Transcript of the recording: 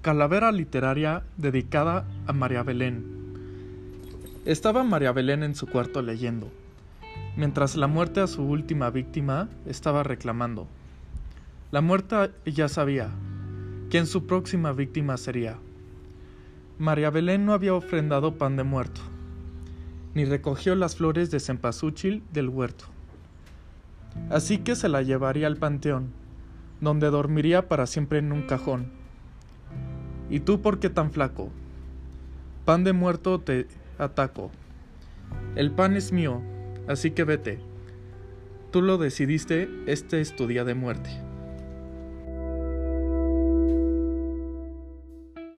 Calavera literaria dedicada a María Belén. Estaba María Belén en su cuarto leyendo, mientras la muerte a su última víctima estaba reclamando. La muerta ya sabía quién su próxima víctima sería. María Belén no había ofrendado pan de muerto, ni recogió las flores de cempasúchil del huerto. Así que se la llevaría al panteón, donde dormiría para siempre en un cajón. ¿Y tú por qué tan flaco? Pan de muerto te ataco. El pan es mío, así que vete. Tú lo decidiste, este es tu día de muerte.